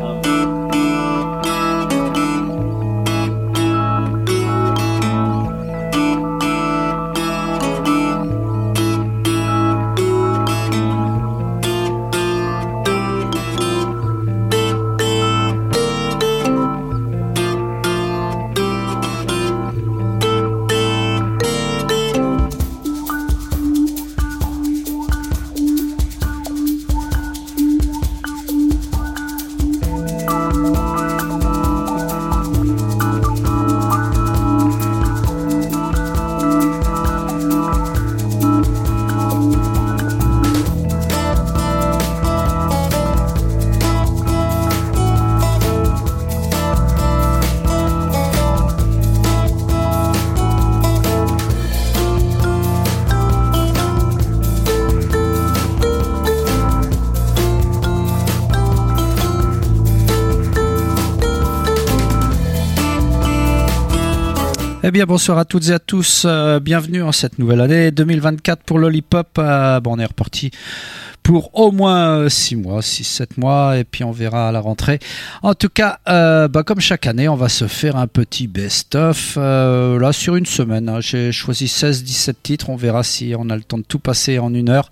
Eh bien, bonsoir à toutes et à tous. Euh, bienvenue en cette nouvelle année 2024 pour Lollipop. Euh, bon, on est reparti pour au moins 6 mois, 6-7 mois, et puis on verra à la rentrée. En tout cas, euh, bah, comme chaque année, on va se faire un petit best-of, là sur une semaine. Hein. J'ai choisi 16-17 titres, on verra si on a le temps de tout passer en une heure.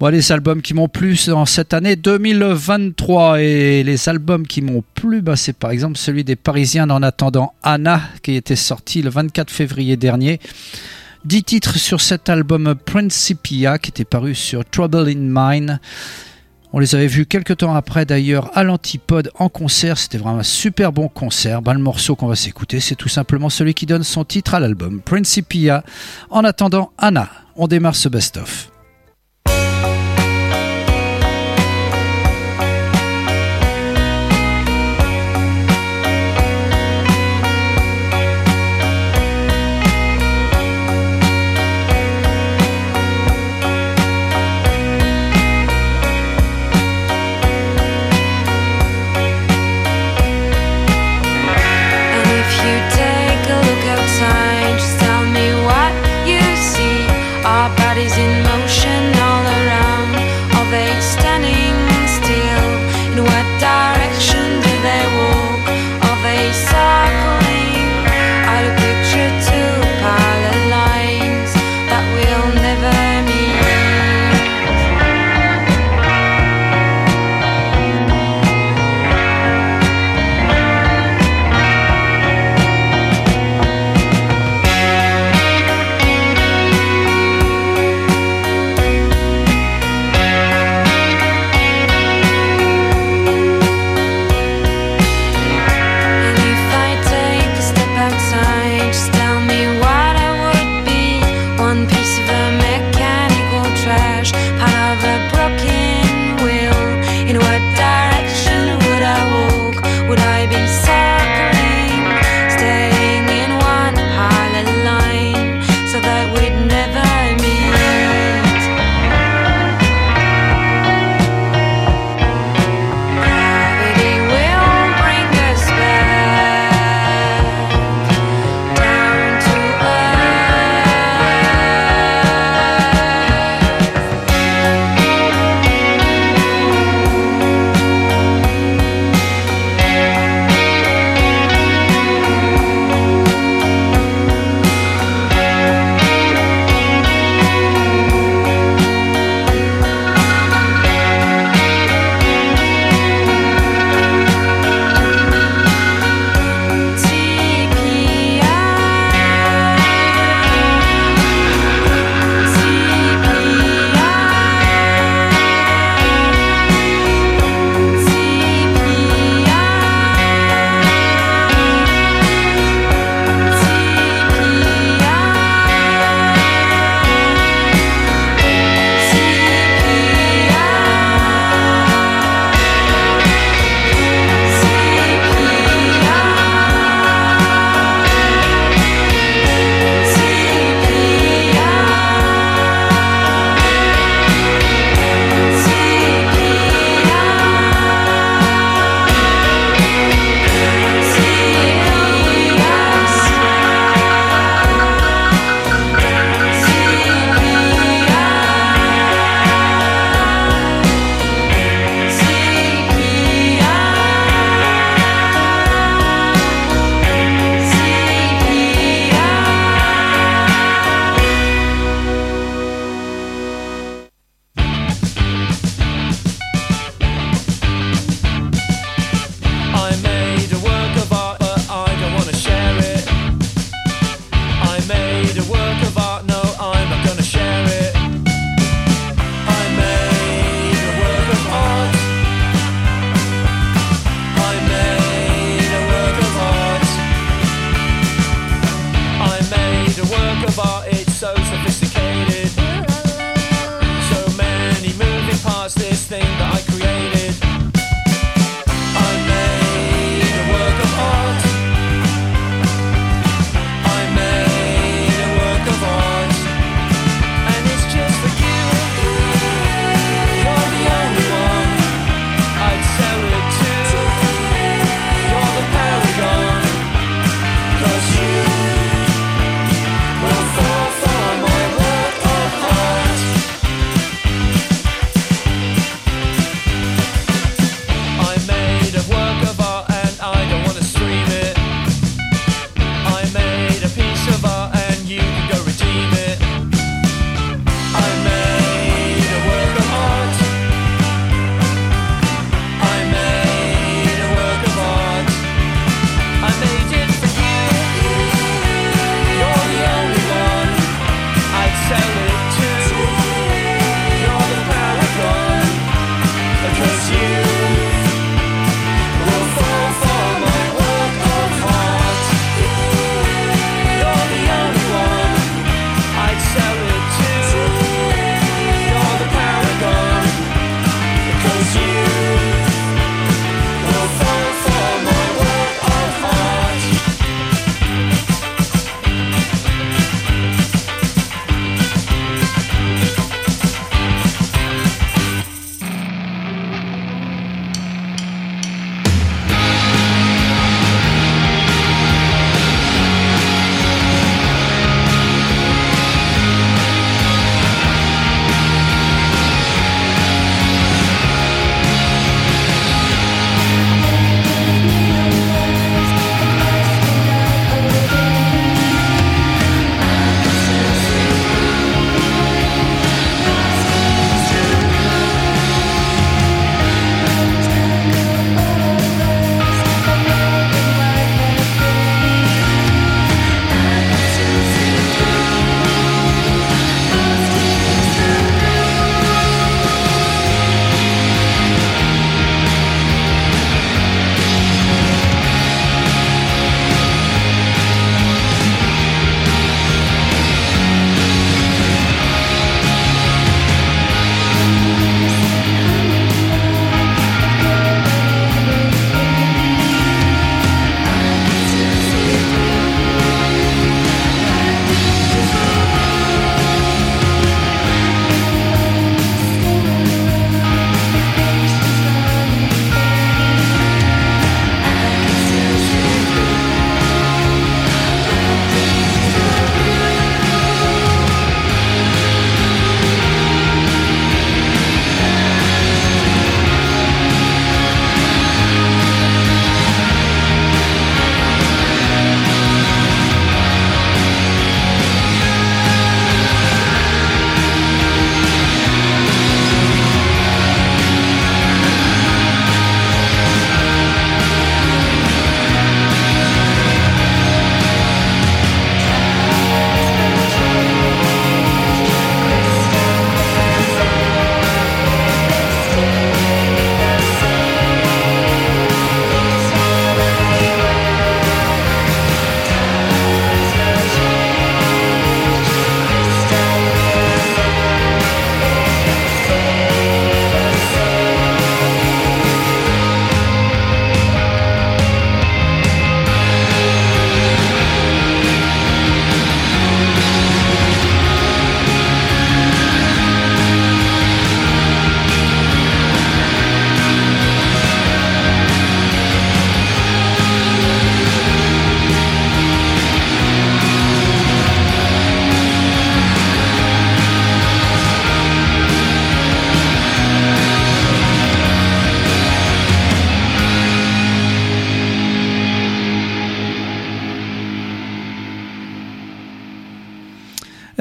Voilà les albums qui m'ont plu en cette année 2023 et les albums qui m'ont plu, bah, c'est par exemple celui des Parisiens en attendant Anna qui était sorti le 24 février dernier. 10 titres sur cet album Principia qui était paru sur Trouble in Mind. On les avait vus quelques temps après d'ailleurs à l'Antipode en concert. C'était vraiment un super bon concert. Bah, le morceau qu'on va s'écouter, c'est tout simplement celui qui donne son titre à l'album Principia. En attendant Anna, on démarre ce best-of. about it.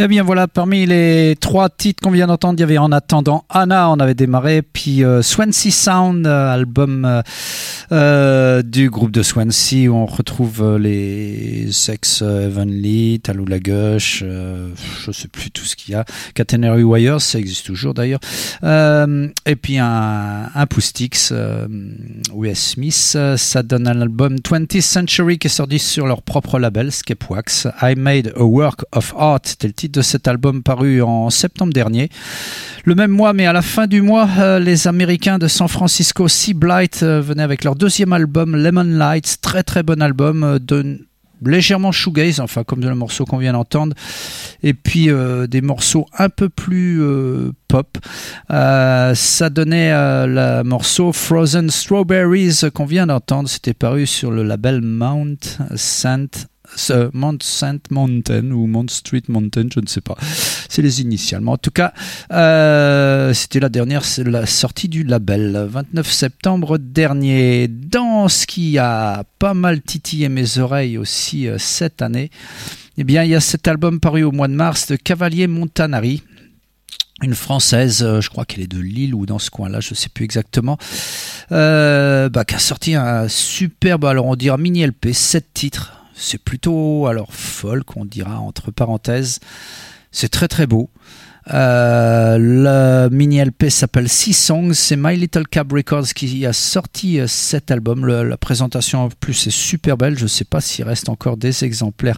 Eh bien voilà, parmi les trois titres qu'on vient d'entendre, il y avait En attendant Anna, on avait démarré, puis euh, Swansea Sound, euh, album euh, du groupe de Swansea où on retrouve les Sex Heavenly, Talou la Gauche, je sais plus tout ce qu'il y a, Catenary Wires, ça existe toujours d'ailleurs, et puis un, un Poustix, US Smith, ça donne un album 20th Century qui est sorti sur leur propre label, Scape Wax, I Made a Work of Art, c'était le de cet album paru en septembre dernier. Le même mois, mais à la fin du mois, euh, les Américains de San Francisco, Sea Blight, euh, venaient avec leur deuxième album, Lemon Lights. Très très bon album euh, de légèrement shoegaze, enfin comme le morceau qu'on vient d'entendre, et puis des morceaux un peu plus pop. ça donnait le morceau Frozen Strawberries qu'on vient d'entendre, c'était paru sur le label Mount Saint Mount Saint Mountain ou Mount Street Mountain, je ne sais pas. C'est les initiales. Mais en tout cas, euh, c'était la dernière, sortie du label, 29 septembre dernier. Dans ce qui a pas mal titillé mes oreilles aussi euh, cette année, eh bien, il y a cet album paru au mois de mars de Cavalier Montanari une française, euh, je crois qu'elle est de Lille ou dans ce coin-là, je ne sais plus exactement, bah, qui a sorti un superbe, alors on dirait mini LP, 7 titres, c'est plutôt alors folk, on dira entre parenthèses. C'est très très beau. Euh, le mini LP s'appelle Six Songs. C'est My Little Cab Records qui a sorti euh, cet album. la présentation en plus est super belle. Je ne sais pas s'il reste encore des exemplaires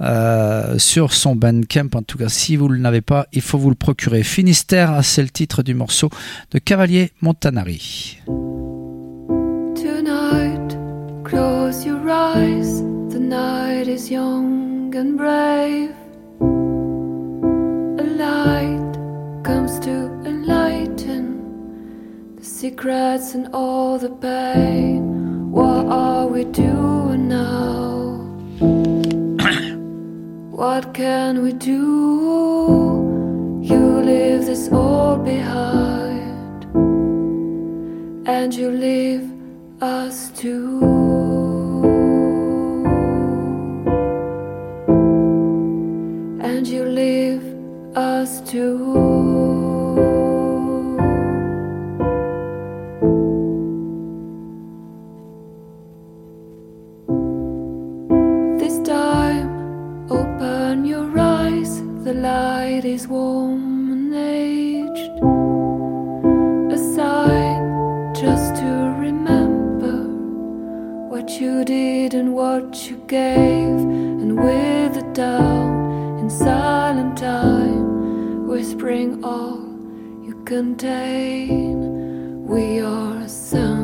euh, sur son Bandcamp. En tout cas, si vous ne l'avez pas, il faut vous le procurer. Finistère, c'est le titre du morceau de Cavalier Montanari. Tonight, close your eyes. Night is young and brave. A light comes to enlighten the secrets and all the pain. What are we doing now? what can we do? You leave this all behind, and you leave us too. And you leave us too. This time, open your eyes, the light is warm and aged. A sign just to remember what you did and what you gave, and with the in silent time, whispering all you contain. We are soundly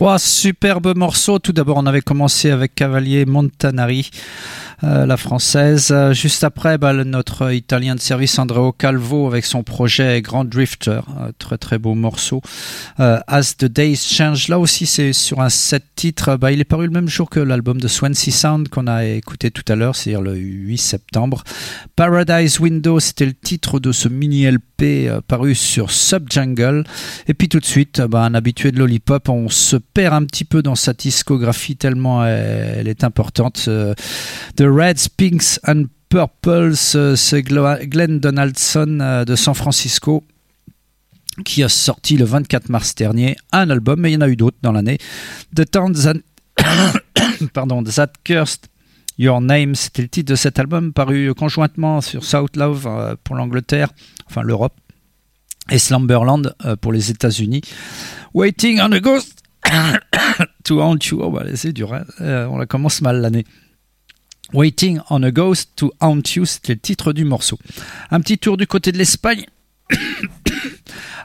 Trois superbes morceaux. Tout d'abord, on avait commencé avec Cavalier Montanari euh, la française. Euh, juste après, bah, notre italien de service Andreo Calvo avec son projet Grand Drifter, très très beau morceau. Euh, As the Days Change, là aussi c'est sur un set titres. Bah, il est paru le même jour que l'album de Swansea Sound qu'on a écouté tout à l'heure, c'est-à-dire le 8 septembre. Paradise Window, c'était le titre de ce mini LP euh, paru sur Subjungle. Et puis tout de suite, euh, bah, un habitué de Lollipop, on se perd un petit peu dans sa discographie tellement elle, est importante. The Reds, Pinks and Purples, c'est Glenn Donaldson de San Francisco qui a sorti le 24 mars dernier un album, mais il y en a eu d'autres dans l'année. The Town That, pardon, That Cursed Your Name, c'était le titre de cet album paru conjointement sur South Love euh, pour l'Angleterre, enfin l'Europe, et Slumberland euh, pour les États-Unis. Waiting on a Ghost to Haunt You. Oh, bah, c'est dur, hein. Euh, on la commence mal l'année. Waiting on a Ghost to Haunt You, c'était le titre du morceau. Un petit tour du côté de l'Espagne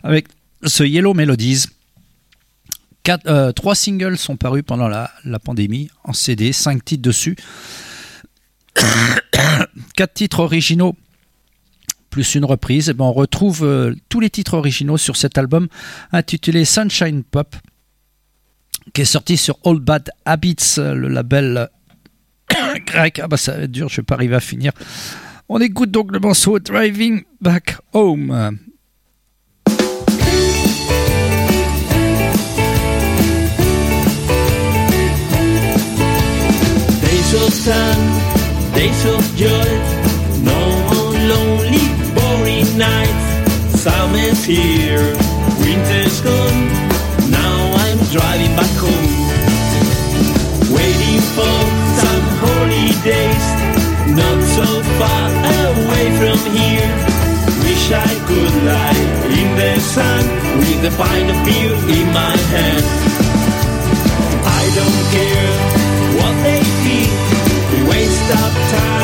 avec ce Yellow Melodies. Euh, trois singles sont parus pendant la, pandémie en CD, cinq titres dessus. Quatre titres originaux plus une reprise. On retrouve euh, tous les titres originaux sur cet album intitulé Sunshine Pop qui est sorti sur Old Bad Habits, le label grec. Ah bah ça va être dur, je vais pas arriver à finir. On écoute donc le morceau Driving Back Home. Of sun, days of joy, no more lonely, boring nights. Summer's here, winter's gone. Now I'm driving back home, waiting for some holidays, not so far away from here. Wish I could lie in the sun with a pint of beer in my hand. I don't care stop time.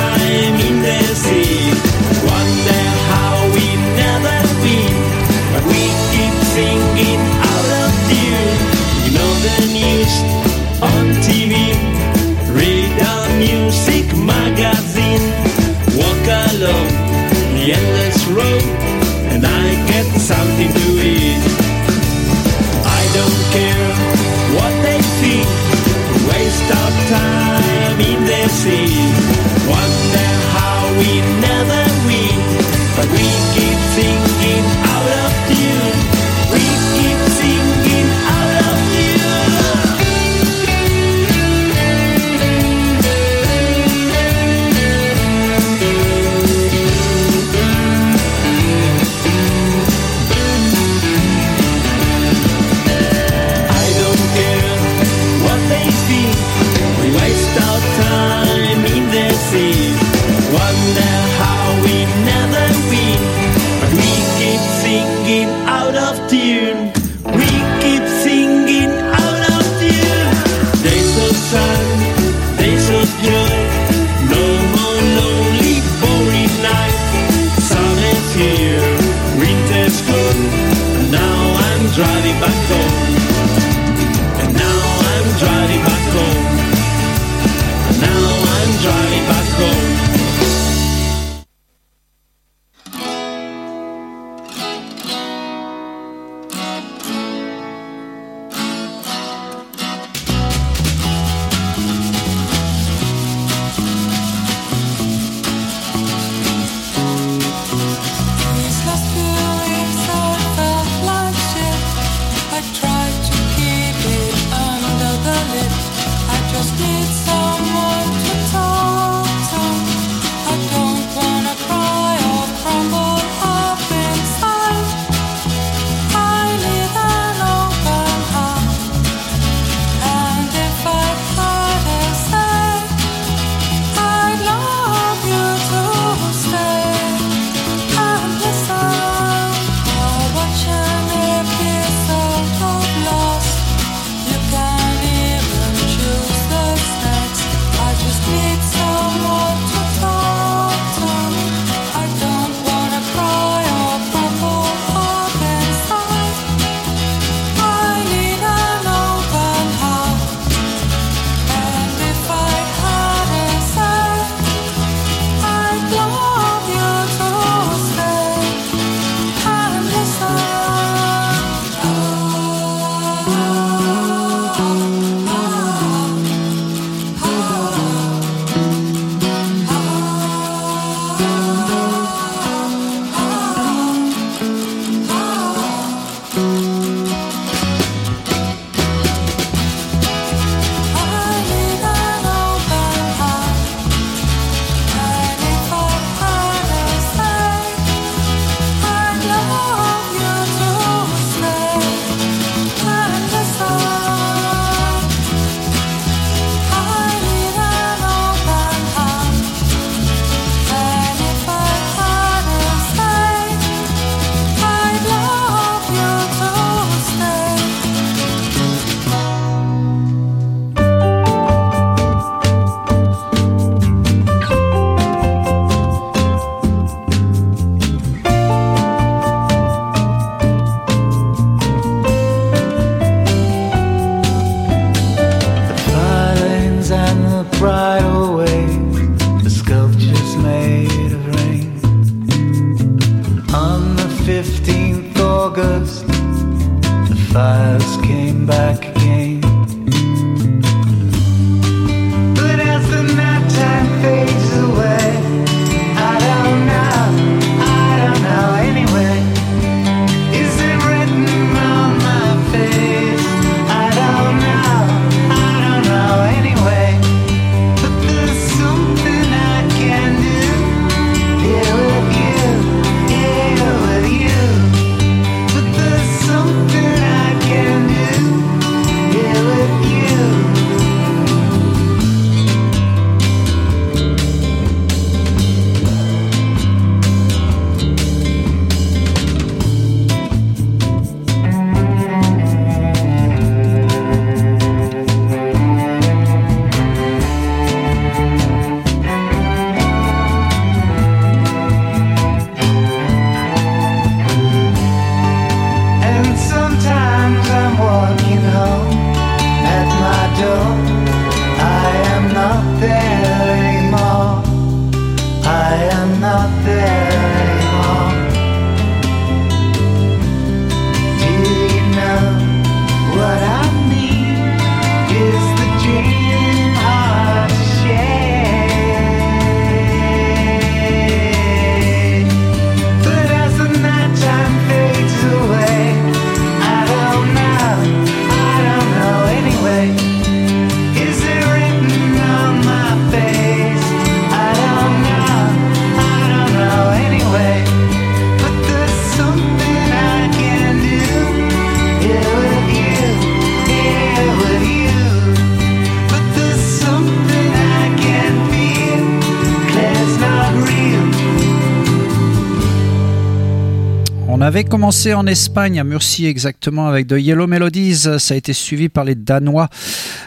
Avait commencé en Espagne, à Murcie exactement, avec de Yellow Melodies. Ça a été suivi par les Danois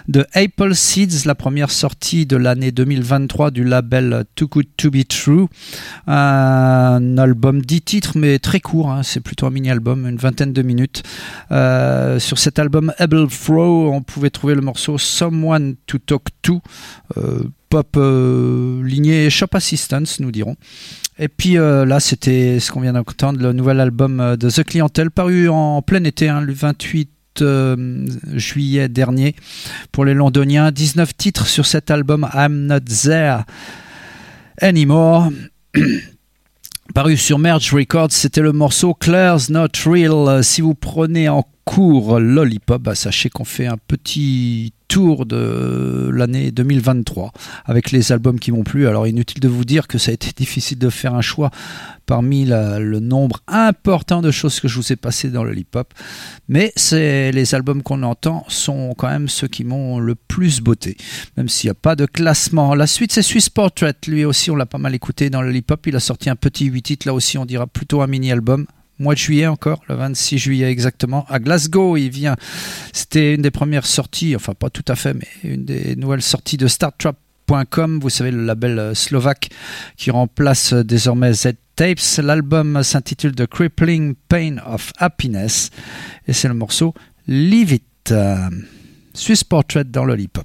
de Apple Seeds, la première sortie de l'année 2023 du label Too Good To Be True. Un album 10 titres, mais très court. hein. C'est plutôt un mini-album, une vingtaine de minutes. Euh, sur cet album Able Throw, on pouvait trouver le morceau Someone to Talk To. euh, pop euh, lignée Shop Assistance, nous dirons. Et puis euh, là, c'était ce qu'on vient d'entendre, le nouvel album euh, de The Clientele, paru en plein été, hein, le 28 euh, juillet dernier, pour les Londoniens. 19 titres sur cet album I'm Not There Anymore. Paru sur Merge Records, c'était le morceau Claire's Not Real. Si vous prenez en cours Lollipop, bah, sachez qu'on fait un petit tour de l'année 2023 avec les albums qui m'ont plu. Alors inutile de vous dire que ça a été difficile de faire un choix parmi le nombre important de choses que je vous ai passées dans Lollipop. Mais c'est les albums qu'on entend sont quand même ceux qui m'ont le plus beauté, même s'il n'y a pas de classement. La suite c'est Swiss Portrait, lui aussi on l'a pas mal écouté dans Lollipop. Il a sorti un petit 8 titres, là aussi on dira plutôt un mini-album mois de juillet encore, le 26 juillet exactement, à Glasgow. Il vient, c'était une des premières sorties, enfin pas tout à fait, mais une des nouvelles sorties de StarTrap.com, vous savez, le label euh, slovaque qui remplace euh, désormais Z Tapes. L'album s'intitule The Crippling Pain of Happiness et c'est le morceau Leave It. Euh, Swiss Portrait dans Lollipop.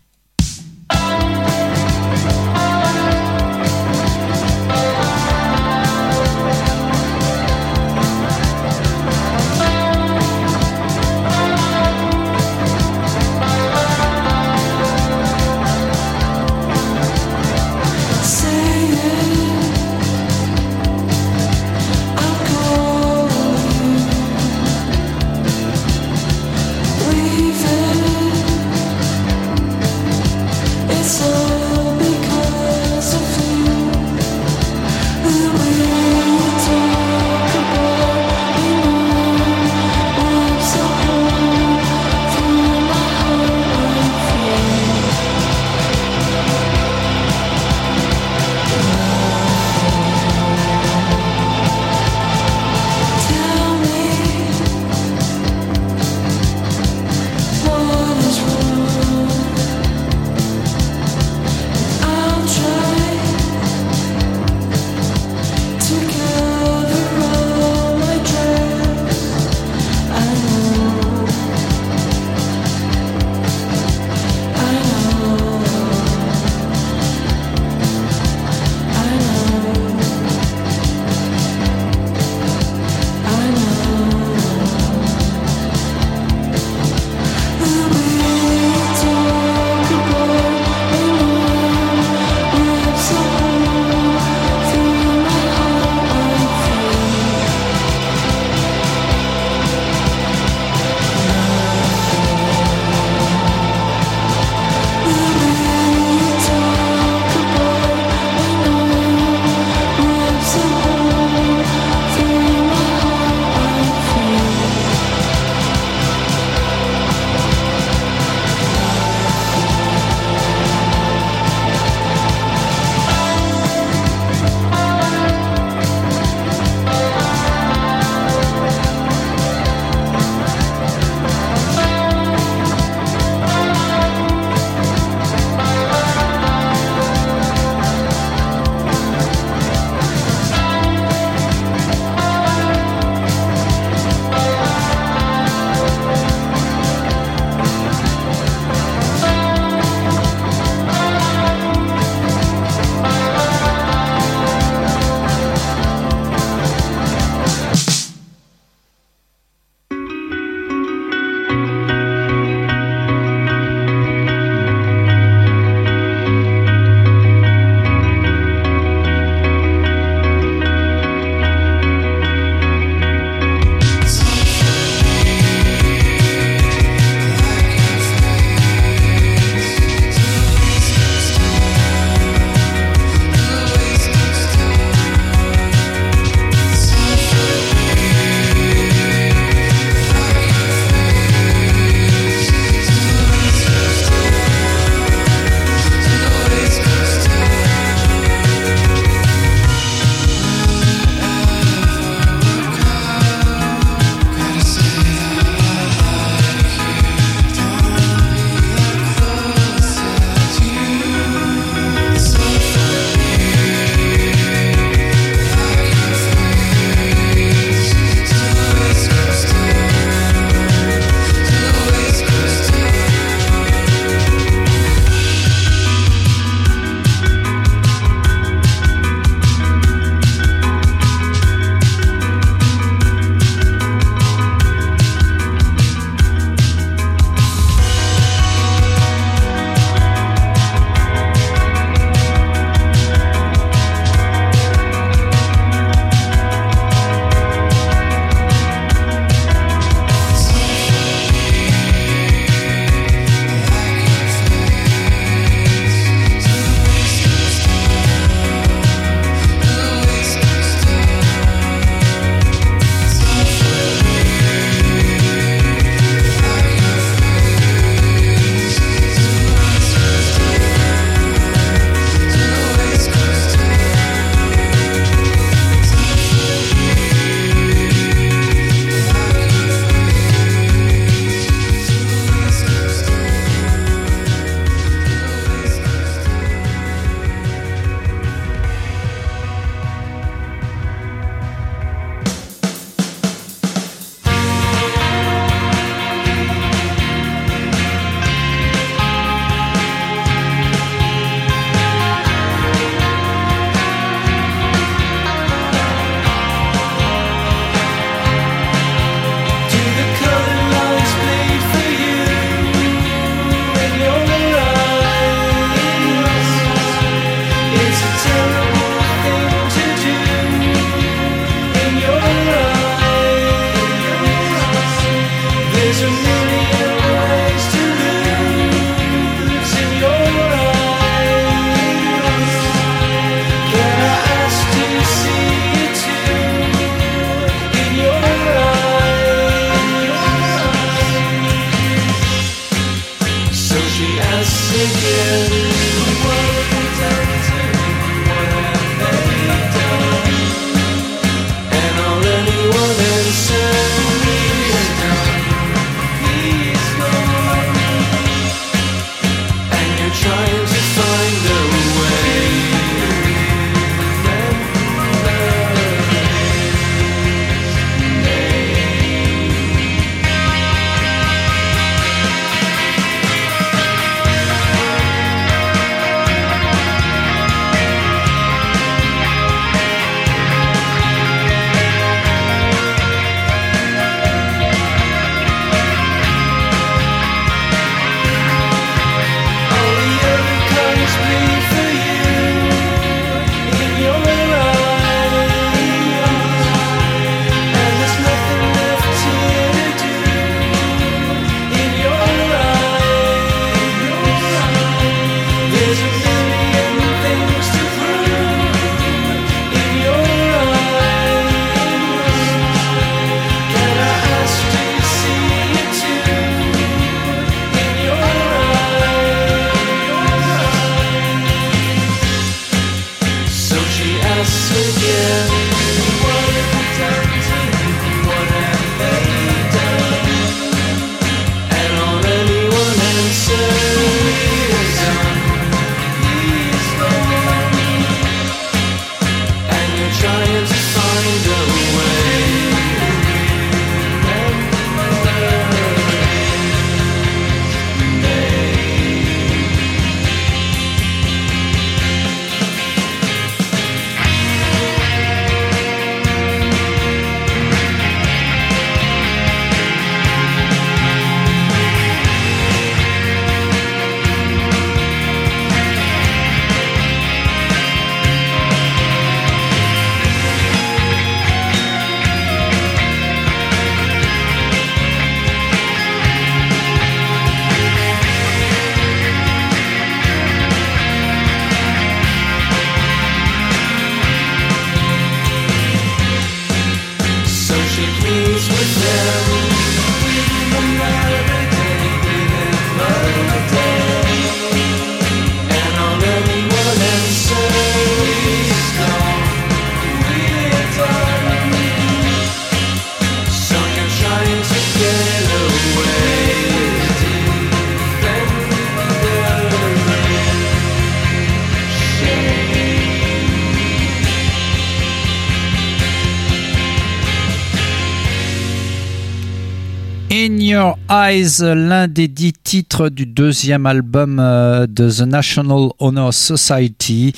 L'un des dix titres du deuxième album euh, de The National Honor Society.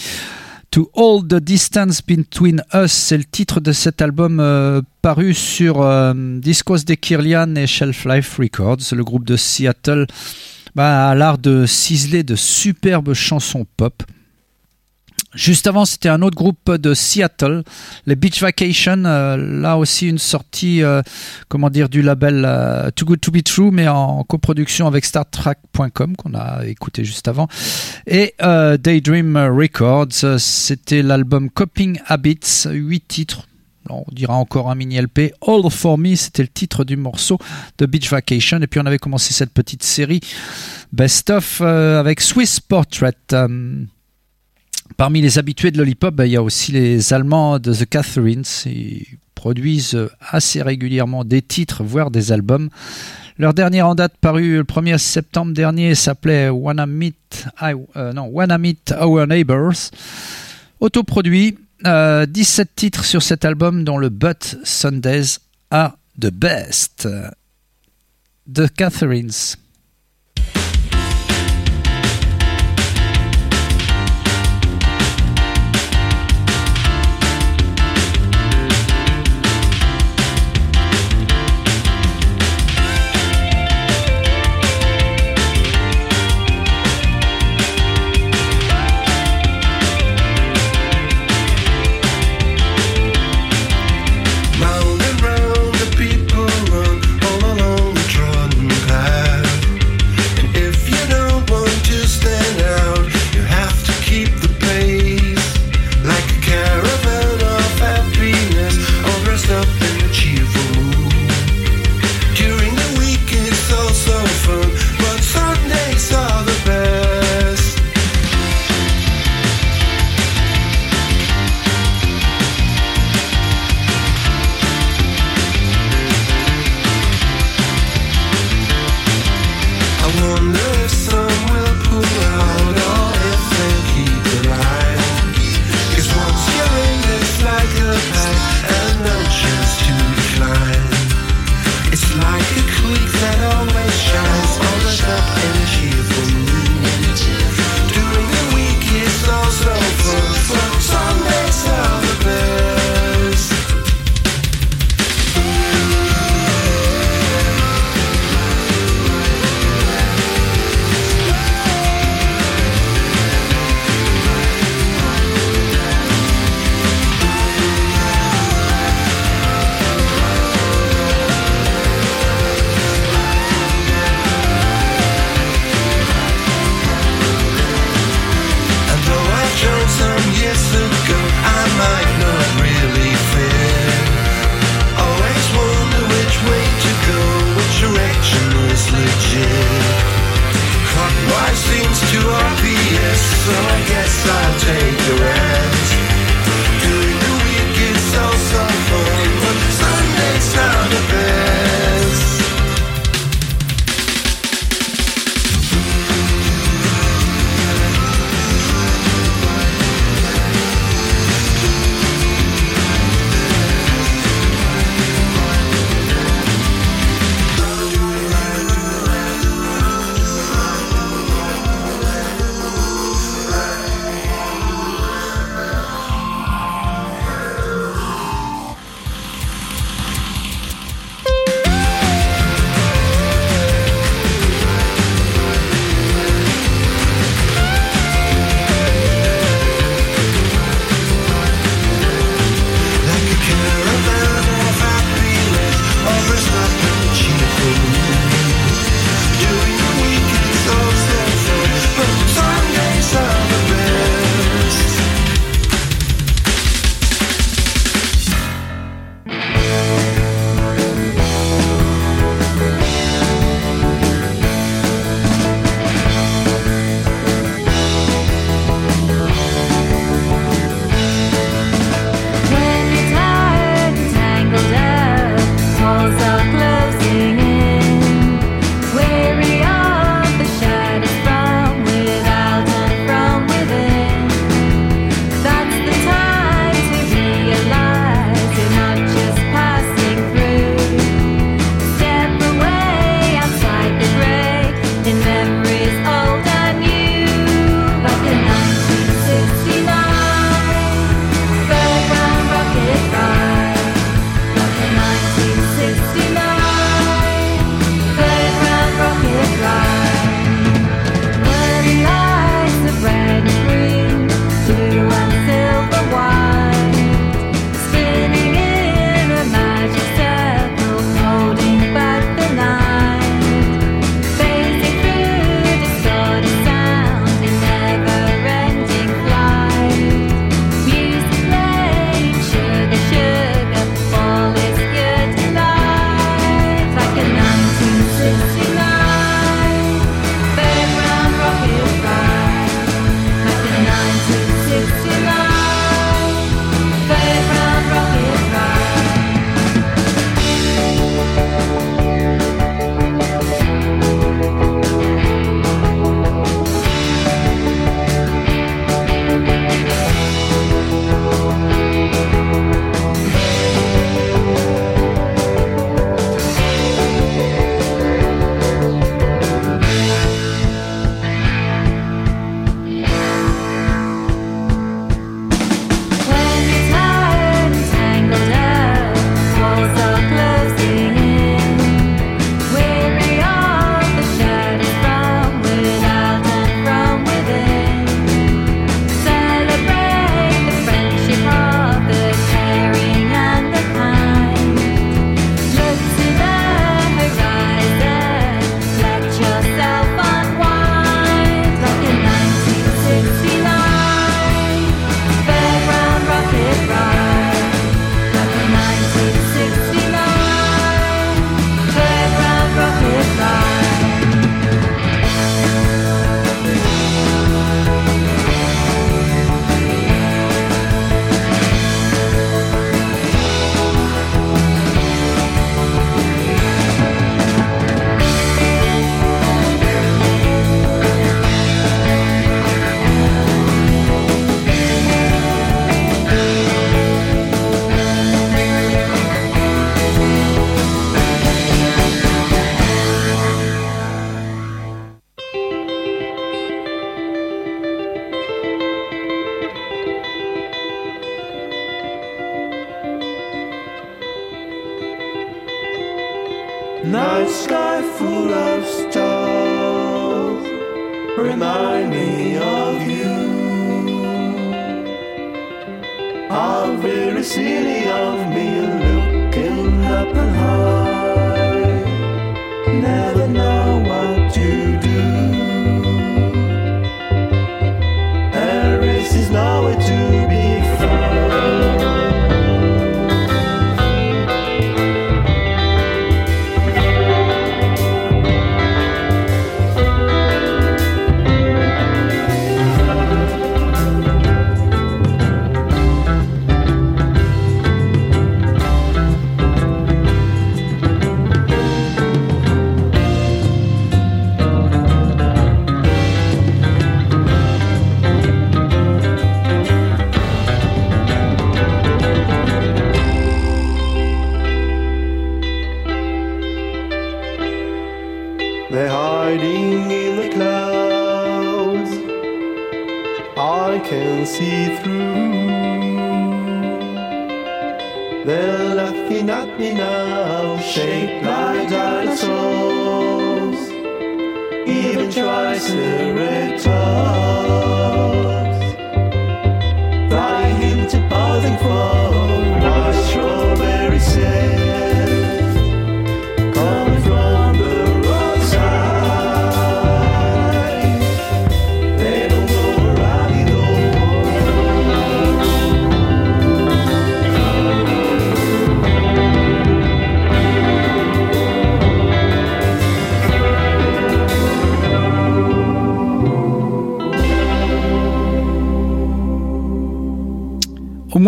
To All the Distance Between Us, c'est le titre de cet album euh, paru sur euh, Discos de Kirlian et Shelf Life Records, le groupe de Seattle bah, a l'art de ciseler de superbes chansons pop. Juste avant, c'était un autre groupe de Seattle, les Beach Vacation. euh, là aussi, une sortie, euh, comment dire, du label euh, Too Good to Be True, mais en coproduction avec StarTrack.com qu'on a écouté juste avant. Et Daydream Records, c'était l'album Coping Habits, 8 titres. On dira encore un mini LP. All for Me, c'était le titre du morceau de Beach Vacation. Et puis on avait commencé cette petite série Best of avec Swiss Portrait. Euh, Parmi les habitués de Lollipop, bah, il y a aussi les Allemands de The Catherines. Ils produisent assez régulièrement des titres, voire des albums. Leur dernière en date paru le 1er septembre dernier s'appelait Wanna Meet, euh, Meet Our Neighbors. Autoproduit, euh, 17 titres sur cet album dont le But Sundays are the best. The Catherines.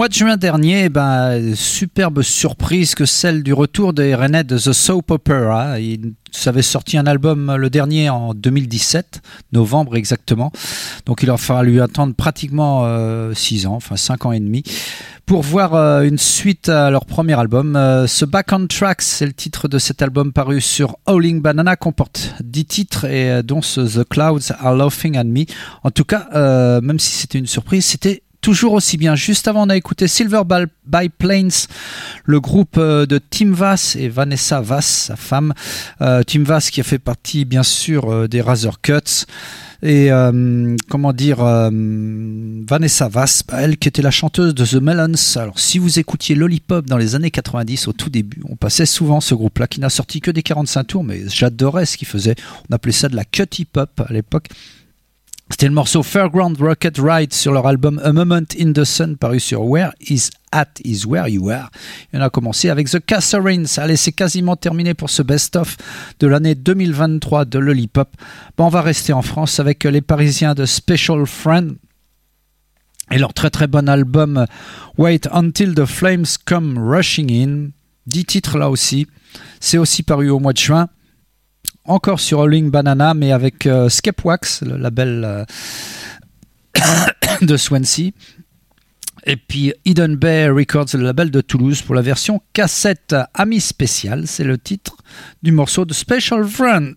Mois de juin dernier, ben, superbe surprise que celle du retour des Rennais de The Soap Opera. Ils avaient sorti un album, le dernier, en 2017, novembre exactement. Donc il a fallu attendre pratiquement 6 ans, enfin 5 ans et demi, pour voir euh, une suite à leur premier album. Euh, ce Back on Tracks, c'est le titre de cet album paru sur Howling Banana, comporte 10 titres et euh, dont The Clouds Are Laughing at Me. En tout cas, euh, même si c'était une surprise, c'était toujours aussi bien. Juste avant, on a écouté Silver by Plains, le groupe euh, de Tim Vass et Vanessa Vass, sa femme. Euh, Tim Vass qui a fait partie, bien sûr, euh, des Razor Cuts. Et comment dire, Vanessa Vass, bah, elle qui était la chanteuse de The Melons. Alors, si vous écoutiez Lollipop dans les années 90, au tout début, on passait souvent ce groupe-là qui n'a sorti que des 45 tours, mais j'adorais ce qu'il faisait. On appelait ça de la cut hip-hop à l'époque. C'était le morceau Fairground Rocket Ride sur leur album A Moment in the Sun paru sur Where Is At Is Where You Are. Et on a commencé avec The Casserines. Allez, c'est quasiment terminé pour ce best-of de l'année 2023 de Lollipop. Bon, on va rester en France avec les Parisiens de Special Friend et leur très très bon album Wait Until the Flames Come Rushing In. 10 titres là aussi. C'est aussi paru au mois de juin encore sur Rolling Banana, mais avec euh, Skepwax, le label euh, de Swansea. Et puis Hidden Bay Records, le label de Toulouse, pour la version cassette Ami Spécial. C'est le titre du morceau de Special Friend.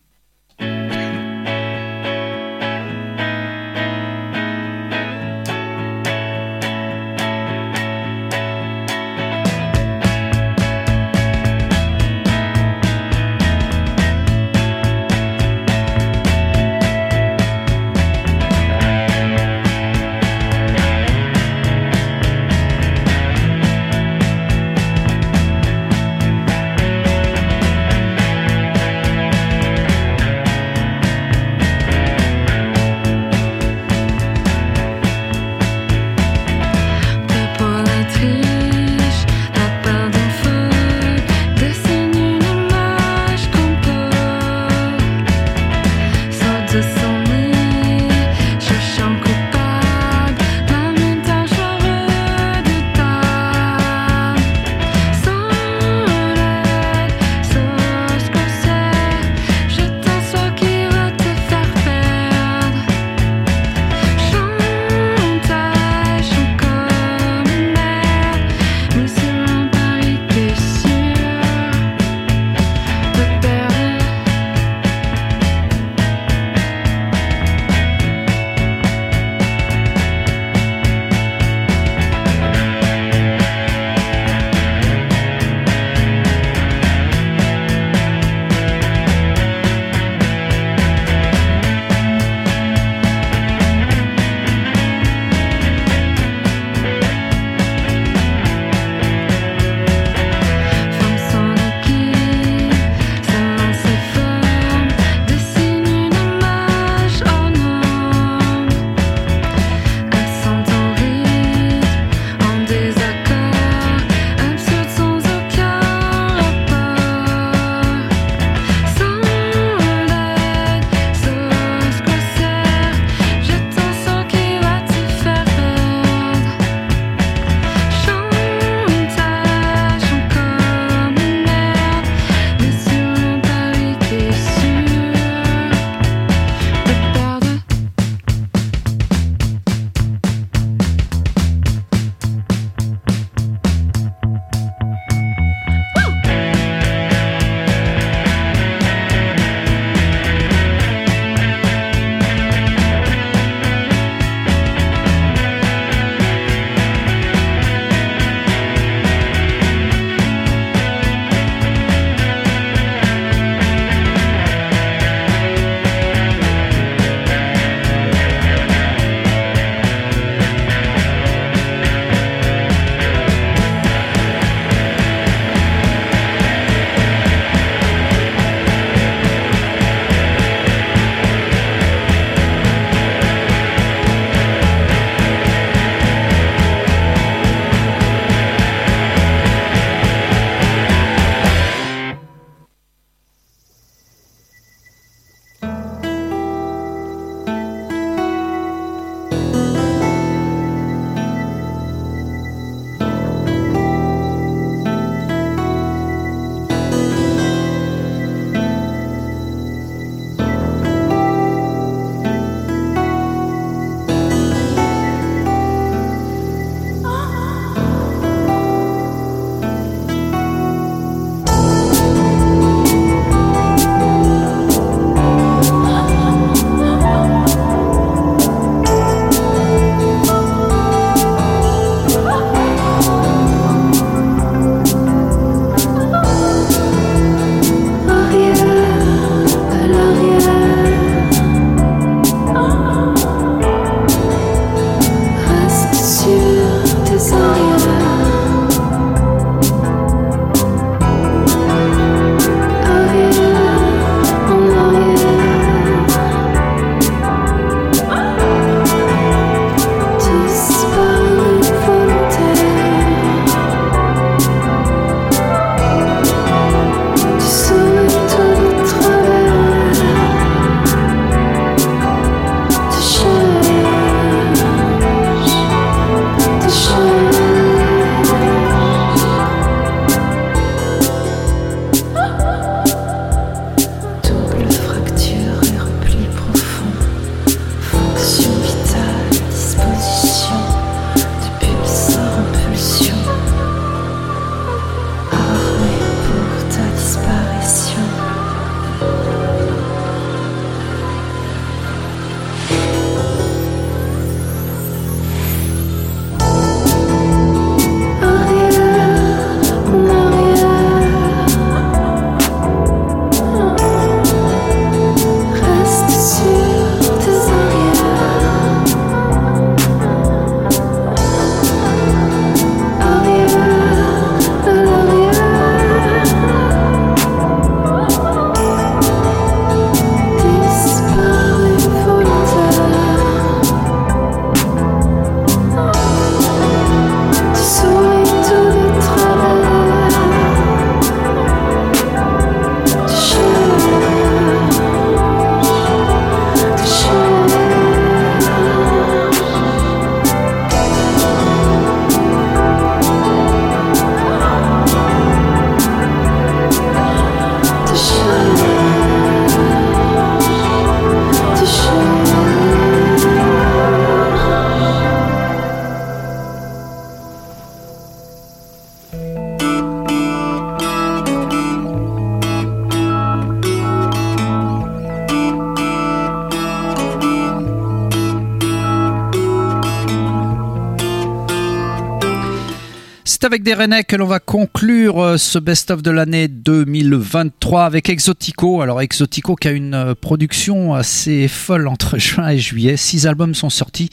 Avec des Rennais que l'on va conclure euh, ce best-of de l'année 2023 avec Exotico. Alors Exotico qui a une euh, production assez folle entre juin et juillet. Six albums sont sortis,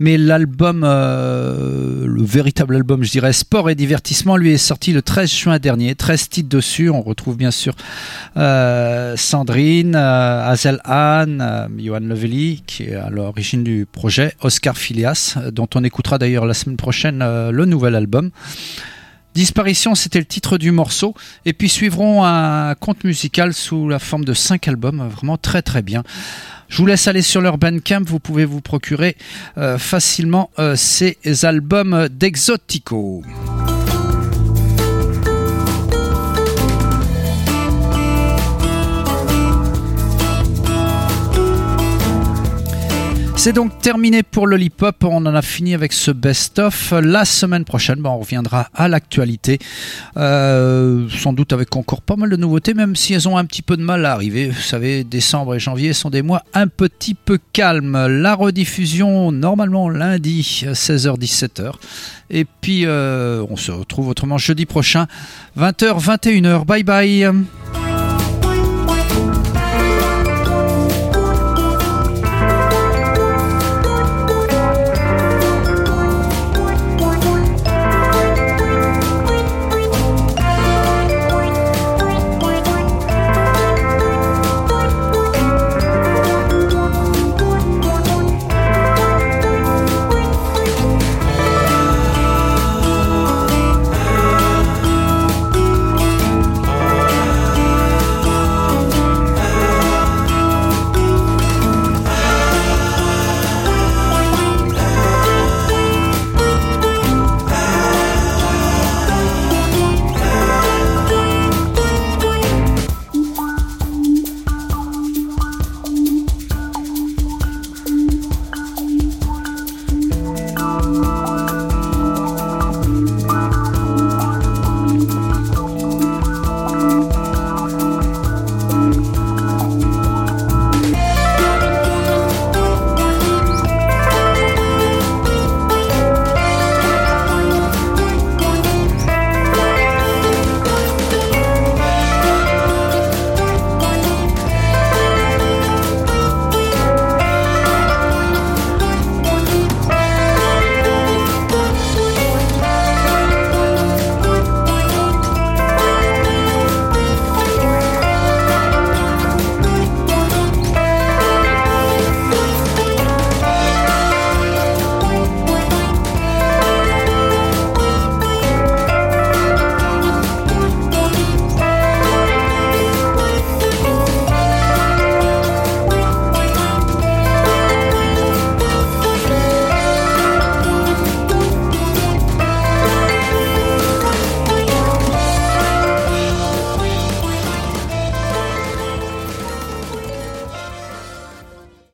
mais l'album, euh, le véritable album, je dirais, Sport et Divertissement, lui est sorti le 13 juin dernier. 13 titres dessus. On retrouve bien sûr Sandrine, Hazel euh, Johan Levely, qui est à l'origine du projet, Oscar Filias, dont on écoutera d'ailleurs la semaine prochaine le nouvel album. Disparition, c'était le titre du morceau. Et puis suivront un conte musical sous la forme de cinq albums, vraiment très très bien. Je vous laisse aller sur leur Bandcamp, vous pouvez vous procurer euh, facilement euh, ces albums d'Exotico. C'est donc terminé pour Lollipop. On en a fini avec ce best-of. La semaine prochaine, ben, on reviendra à l'actualité. Euh, sans doute avec encore pas mal de nouveautés, même si elles ont un petit peu de mal à arriver. Vous savez, décembre et janvier sont des mois un petit peu calmes. La rediffusion, normalement lundi, 16h-17h. Et puis, euh, on se retrouve autrement jeudi prochain, 20h-21h. Bye bye.